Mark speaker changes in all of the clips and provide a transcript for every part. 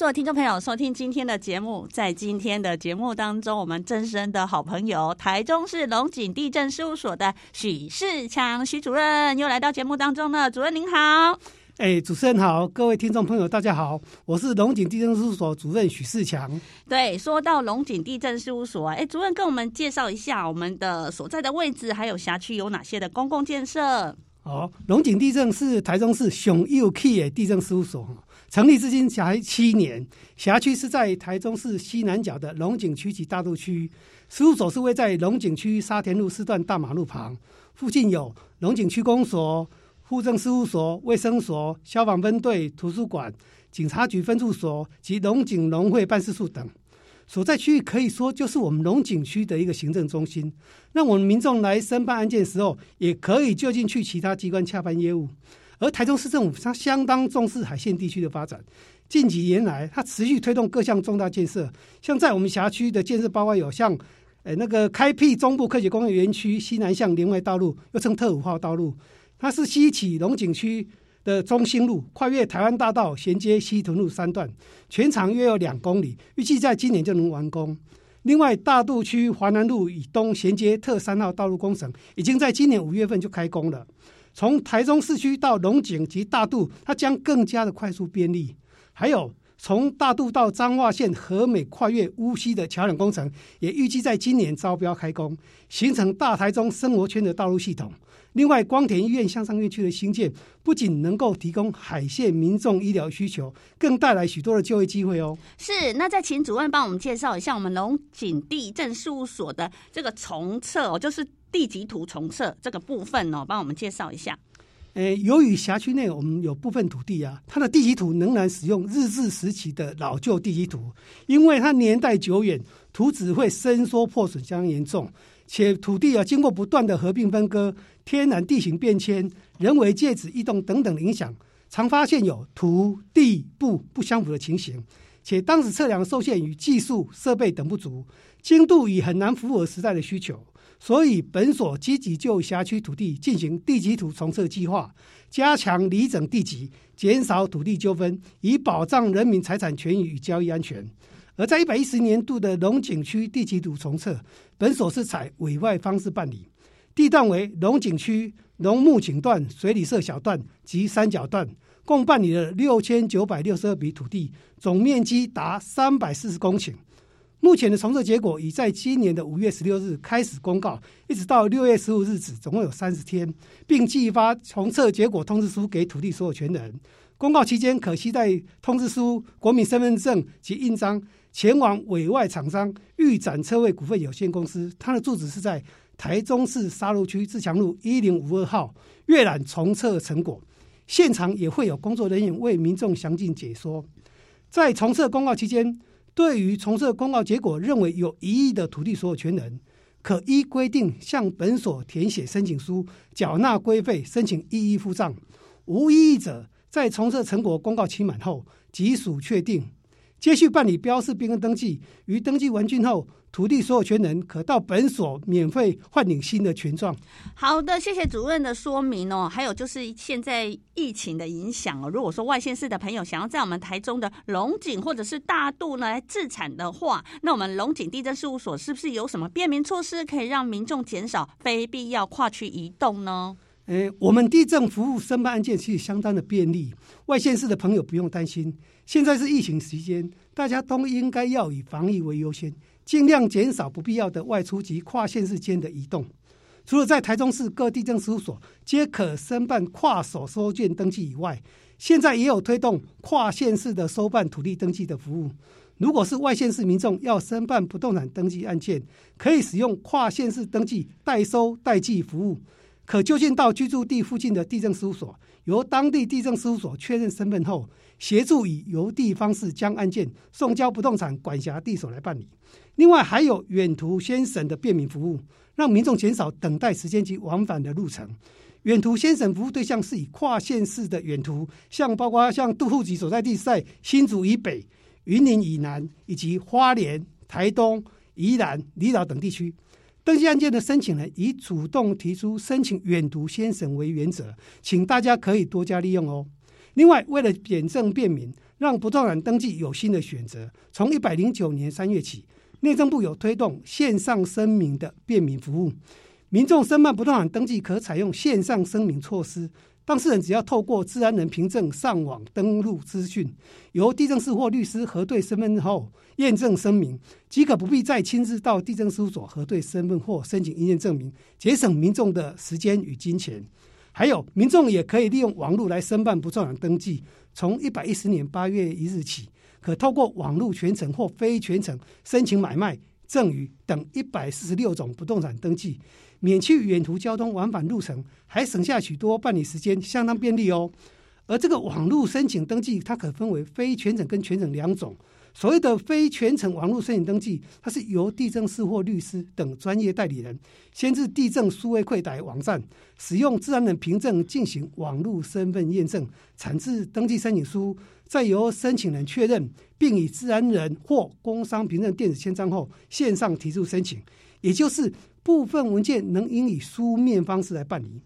Speaker 1: 所有听众朋友，收听今天的节目。在今天的节目当中，我们真身的好朋友，台中市龙井地政事务所的许世强许主任又来到节目当中了。主任您好，
Speaker 2: 哎，主持人好，各位听众朋友大家好，我是龙井地政事务所主任许世强。
Speaker 1: 对，说到龙井地政事务所，哎，主任跟我们介绍一下我们的所在的位置，还有辖区有哪些的公共建设。
Speaker 2: 哦，龙井地政是台中市上有气的地政事务所。成立至今才七年，辖区是在台中市西南角的龙井区及大肚区。事务所是位在龙井区沙田路四段大马路旁，附近有龙井区公所、户政事务所、卫生所、消防分队、图书馆、警察局分驻所及龙井农会办事处等。所在区域可以说就是我们龙井区的一个行政中心，让我们民众来申办案件时候，也可以就近去其他机关洽办业务。而台中市政府它相当重视海线地区的发展，近几年来，它持续推动各项重大建设，像在我们辖区的建设，包括有像，诶那个开辟中部科学工业园区西南向联外道路，又称特五号道路，它是西起龙井区的中兴路，跨越台湾大道，衔接西屯路三段，全长约有两公里，预计在今年就能完工。另外，大肚区华南路以东衔接特三号道路工程，已经在今年五月份就开工了。从台中市区到龙井及大渡，它将更加的快速便利。还有从大渡到彰化县和美跨越乌溪的桥梁工程，也预计在今年招标开工，形成大台中生活圈的道路系统。另外，光田医院向上院区的兴建，不仅能够提供海线民众医疗需求，更带来许多的就业机会哦。
Speaker 1: 是，那再请主任帮我们介绍一下我们龙井地政事务所的这个重测哦，就是。地籍图重测这个部分哦，帮我们介绍一下。
Speaker 2: 诶，由于辖区内我们有部分土地啊，它的地籍图仍然使用日治时期的老旧地籍图，因为它年代久远，图纸会伸缩破损相当严重，且土地啊经过不断的合并分割、天然地形变迁、人为介质异动等等影响，常发现有土地簿不相符的情形，且当时测量受限于技术设备等不足，精度已很难符合时代的需求。所以，本所积极就辖区土地进行地籍图重测计划，加强厘整地籍，减少土地纠纷，以保障人民财产权益与交易安全。而在一百一十年度的龙井区地籍图重测，本所是采委外方式办理，地段为龙井区龙目井段、水里社小段及三角段，共办理了六千九百六十二笔土地，总面积达三百四十公顷。目前的重测结果已在今年的五月十六日开始公告，一直到六月十五日止，总共有三十天，并寄发重测结果通知书给土地所有权人。公告期间可携带通知书、国民身份证及印章前往委外厂商玉展车位股份有限公司，它的住址是在台中市沙鹿区自强路一零五二号，阅览重测成果。现场也会有工作人员为民众详尽解说。在重测公告期间。对于重测公告结果认为有异议的土地所有权人，可依规定向本所填写申请书，缴纳规费，申请异议复账。无异议者，在重测成果公告期满后，即属确定。接续办理标示变更登记，于登记完竣后，土地所有权人可到本所免费换领新的权状。
Speaker 1: 好的，谢谢主任的说明哦。还有就是现在疫情的影响哦，如果说外县市的朋友想要在我们台中的龙井或者是大肚呢来置产的话，那我们龙井地政事务所是不是有什么便民措施，可以让民众减少非必要跨区移动呢？
Speaker 2: 诶，我们地政服务申办案件其实相当的便利，外县市的朋友不用担心。现在是疫情时间，大家都应该要以防疫为优先，尽量减少不必要的外出及跨县市间的移动。除了在台中市各地政事务所皆可申办跨所收件登记以外，现在也有推动跨县市的收办土地登记的服务。如果是外县市民众要申办不动产登记案件，可以使用跨县市登记代收代记服务，可就近到居住地附近的地政事务所，由当地地政事务所确认身份后。协助以邮递方式将案件送交不动产管辖地所来办理。另外，还有远途先审的便民服务，让民众减少等待时间及往返的路程。远途先审服务对象是以跨县市的远途，像包括像杜户籍所在地在新竹以北、云林以南，以及花莲、台东、宜兰、离岛等地区。登记案件的申请人以主动提出申请远读先审为原则，请大家可以多加利用哦。另外，为了简政便民，让不动产登记有新的选择，从一百零九年三月起，内政部有推动线上声明的便民服务。民众申办不动产登记可采用线上声明措施，当事人只要透过治安人凭证上网登录资讯，由地政士或律师核对身份后验证声明，即可不必再亲自到地政事务所核对身份或申请营业证明，节省民众的时间与金钱。还有，民众也可以利用网络来申办不动产登记，从一百一十年八月一日起，可透过网络全程或非全程申请买卖、赠与等一百四十六种不动产登记。免去远途交通往返路程，还省下许多办理时间，相当便利哦。而这个网络申请登记，它可分为非全程跟全程两种。所谓的非全程网络申请登记，它是由地政士或律师等专业代理人，先至地政数位柜台网站，使用自然人凭证进行网络身份验证，产制登记申请书，再由申请人确认，并以自然人或工商凭证电子签章后，线上提出申请，也就是。部分文件能应以书面方式来办理，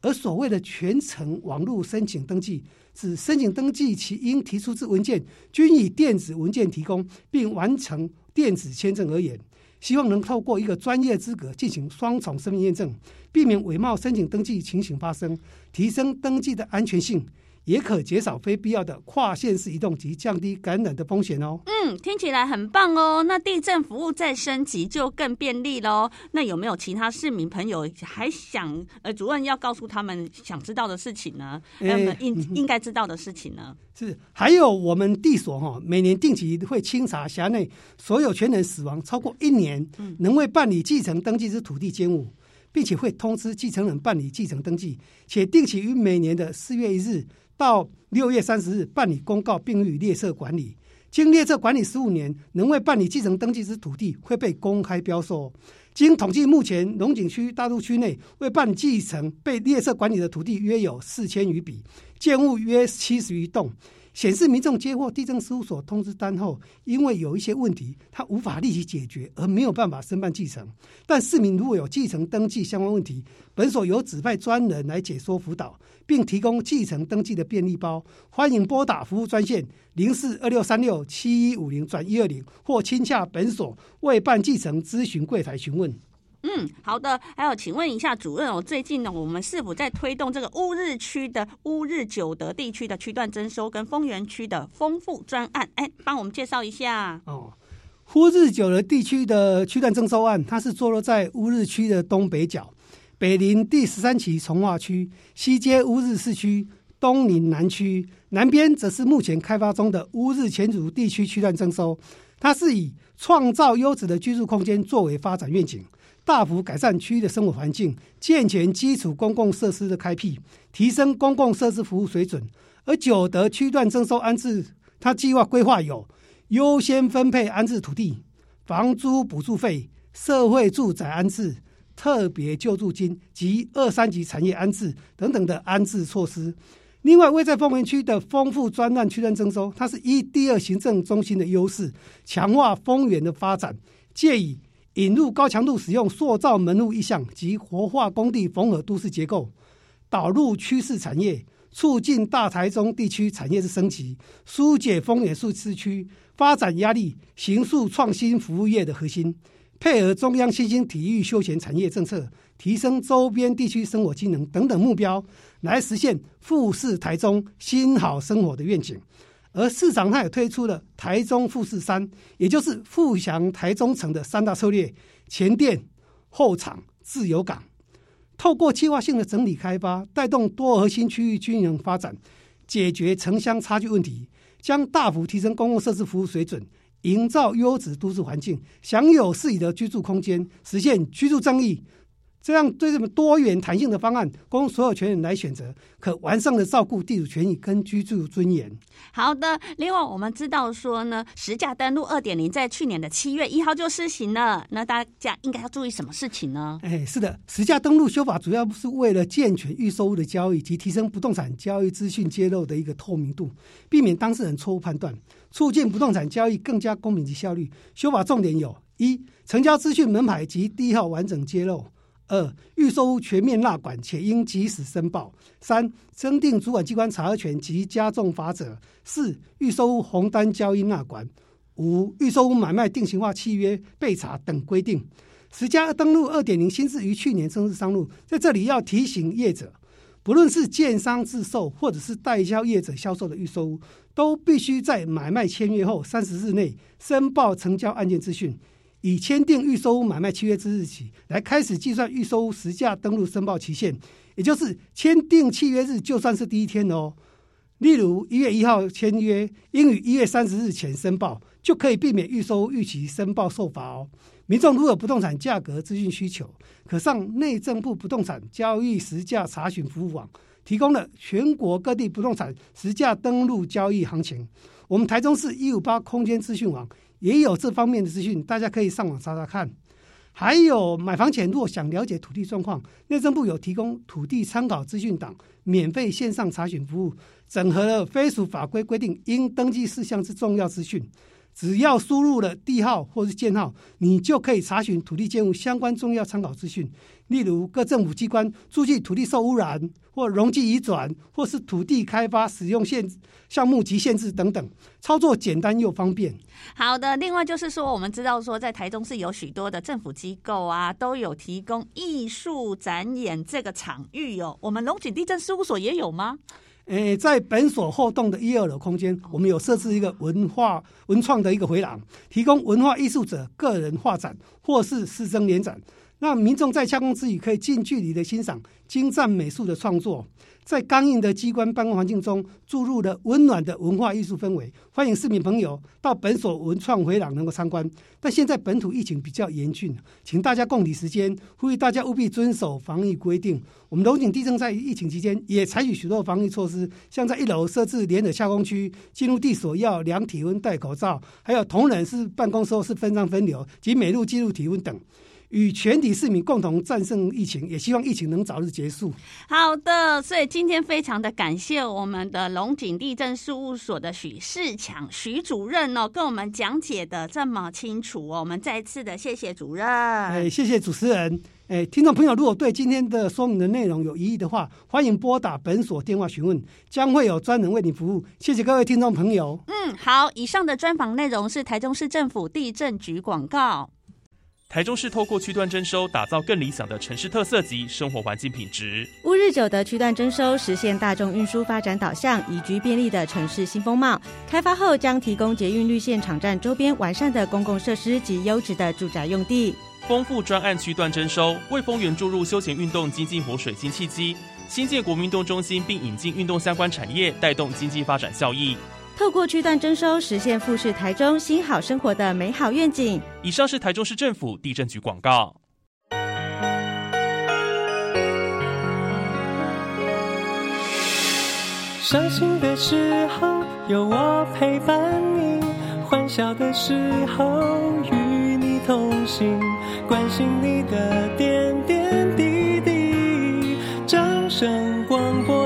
Speaker 2: 而所谓的全程网络申请登记，指申请登记其应提出之文件均以电子文件提供，并完成电子签证而言，希望能透过一个专业资格进行双重身份验证，避免伪冒申请登记情形发生，提升登记的安全性。也可减少非必要的跨县市移动及降低感染的风险哦。
Speaker 1: 嗯，听起来很棒哦。那地震服务再升级就更便利喽。那有没有其他市民朋友还想呃，主任要告诉他们想知道的事情呢？呃，应应该知道的事情呢？
Speaker 2: 是，还有我们地所哈，每年定期会清查辖内所有权人死亡超过一年，能为办理继承登记之土地建物，并且会通知继承人办理继承登记，且定期于每年的四月一日。到六月三十日办理公告，并予列册管理。经列册管理十五年，仍未办理继承登记之土地会被公开标售。经统计，目前龙井区大陆区内未办继承被列册管理的土地约有四千余笔，建物约七十余栋。显示民众接获地政事务所通知单后，因为有一些问题，他无法立即解决，而没有办法申办继承。但市民如果有继承登记相关问题，本所有指派专人来解说辅导，并提供继承登记的便利包。欢迎拨打服务专线零四二六三六七一五零转一二零，或亲洽本所未办继承咨询柜台询问。
Speaker 1: 嗯，好的。还有，请问一下主任哦，最近呢，我们是否在推动这个乌日区的乌日九德地区的区段征收跟丰原区的丰富专案？哎，帮我们介绍一下
Speaker 2: 哦。乌日九德地区的区段征收案，它是坐落在乌日区的东北角，北临第十三期重划区，西接乌日市区，东临南区，南边则是目前开发中的乌日前组地区区段征收。它是以创造优质的居住空间作为发展愿景。大幅改善区域的生活环境，健全基础公共设施的开辟，提升公共设施服务水准。而九德区段征收安置，它计划规划有优先分配安置土地、房租补助费、社会住宅安置、特别救助金及二三级产业安置等等的安置措施。另外，位在丰原区的丰富专案区段征收，它是依第二行政中心的优势，强化丰原的发展，借以。引入高强度使用塑造门户意向及活化工地缝合都市结构，导入趋势产业，促进大台中地区产业之升级，疏解丰原市区发展压力，形塑创新服务业的核心，配合中央新兴体育休闲产业政策，提升周边地区生活机能等等目标，来实现富士台中新好生活的愿景。而市场它也推出了台中富士山，也就是富强台中城的三大策略：前店、后厂、自由港。透过计划性的整体开发，带动多核心区域均衡发展，解决城乡差距问题，将大幅提升公共设施服务水准，营造优质都市环境，享有适宜的居住空间，实现居住正义、这样对这么多元弹性的方案，供所有权人来选择，可完善的照顾地主权益跟居住尊严。
Speaker 1: 好的，另外我们知道说呢，实价登录二点零在去年的七月一号就施行了，那大家应该要注意什么事情呢？
Speaker 2: 哎，是的，实价登录修法主要是为了健全预售物的交易及提升不动产交易资讯揭露的一个透明度，避免当事人错误判断，促进不动产交易更加公平及效率。修法重点有：一、成交资讯门牌及地号完整揭露。二、预收全面纳管，且应及时申报。三、增订主管机关查核权及加重罚则。四、预收红单交易纳管。五、预收买卖定型化契约备查等规定。实价登录二点零新制于去年正式上路，在这里要提醒业者，不论是建商自售或者是代销业者销售的预收屋，都必须在买卖签约后三十日内申报成交案件资讯。以签订预售屋买卖契约之日起来开始计算预售屋实价登录申报期限，也就是签订契约日就算是第一天哦。例如一月一号签约，应于一月三十日前申报，就可以避免预售屋逾期申报受罚哦。民众如有不动产价格资讯需求，可上内政部不动产交易实价查询服务网，提供了全国各地不动产实价登录交易行情。我们台中市一五八空间资讯网。也有这方面的资讯，大家可以上网查查看。还有买房前，如果想了解土地状况，内政部有提供土地参考资讯档，免费线上查询服务，整合了非属法规规定应登记事项之重要资讯。只要输入了地号或是建号，你就可以查询土地建物相关重要参考资讯，例如各政府机关注记土地受污染或容积移转，或是土地开发使用限项目及限制等等，操作简单又方便。
Speaker 1: 好的，另外就是说，我们知道说，在台中市有许多的政府机构啊，都有提供艺术展演这个场域哦。我们龙井地震事务所也有吗？
Speaker 2: 诶，在本所后栋的一二楼空间，我们有设置一个文化文创的一个回廊，提供文化艺术者个人画展或是师生联展，让民众在下工之余可以近距离的欣赏精湛美术的创作。在刚硬的机关办公环境中注入了温暖的文化艺术氛围，欢迎市民朋友到本所文创回廊能够参观。但现在本土疫情比较严峻，请大家共体时间，呼吁大家务必遵守防疫规定。我们龙井地政在疫情期间也采取许多防疫措施，像在一楼设置联合下工区，进入地所要量体温、戴口罩，还有同仁是办公时候是分张分流及每路记录体温等。与全体市民共同战胜疫情，也希望疫情能早日结束。
Speaker 1: 好的，所以今天非常的感谢我们的龙井地政事务所的许世强许主任哦，跟我们讲解的这么清楚哦，我们再次的谢谢主任。
Speaker 2: 哎，谢谢主持人。哎，听众朋友，如果对今天的说明的内容有疑义的话，欢迎拨打本所电话询问，将会有专人为你服务。谢谢各位听众朋友。
Speaker 1: 嗯，好，以上的专访内容是台中市政府地震局广告。
Speaker 3: 台中市透过区段征收，打造更理想的城市特色及生活环境品质。
Speaker 4: 乌日九的区段征收，实现大众运输发展导向、宜居便利的城市新风貌。开发后将提供捷运绿线场站周边完善的公共设施及优质的住宅用地。
Speaker 3: 丰富专案区段征收，为丰原注入休闲运动经济活水新契机。新建国民运动中心，并引进运动相关产业，带动经济发展效益。
Speaker 4: 透过区段征收，实现富士台中新好生活的美好愿景。
Speaker 3: 以上是台中市政府地震局广告。
Speaker 5: 伤心的时候有我陪伴你，欢笑的时候与你同行，关心你的点点滴滴。掌声广播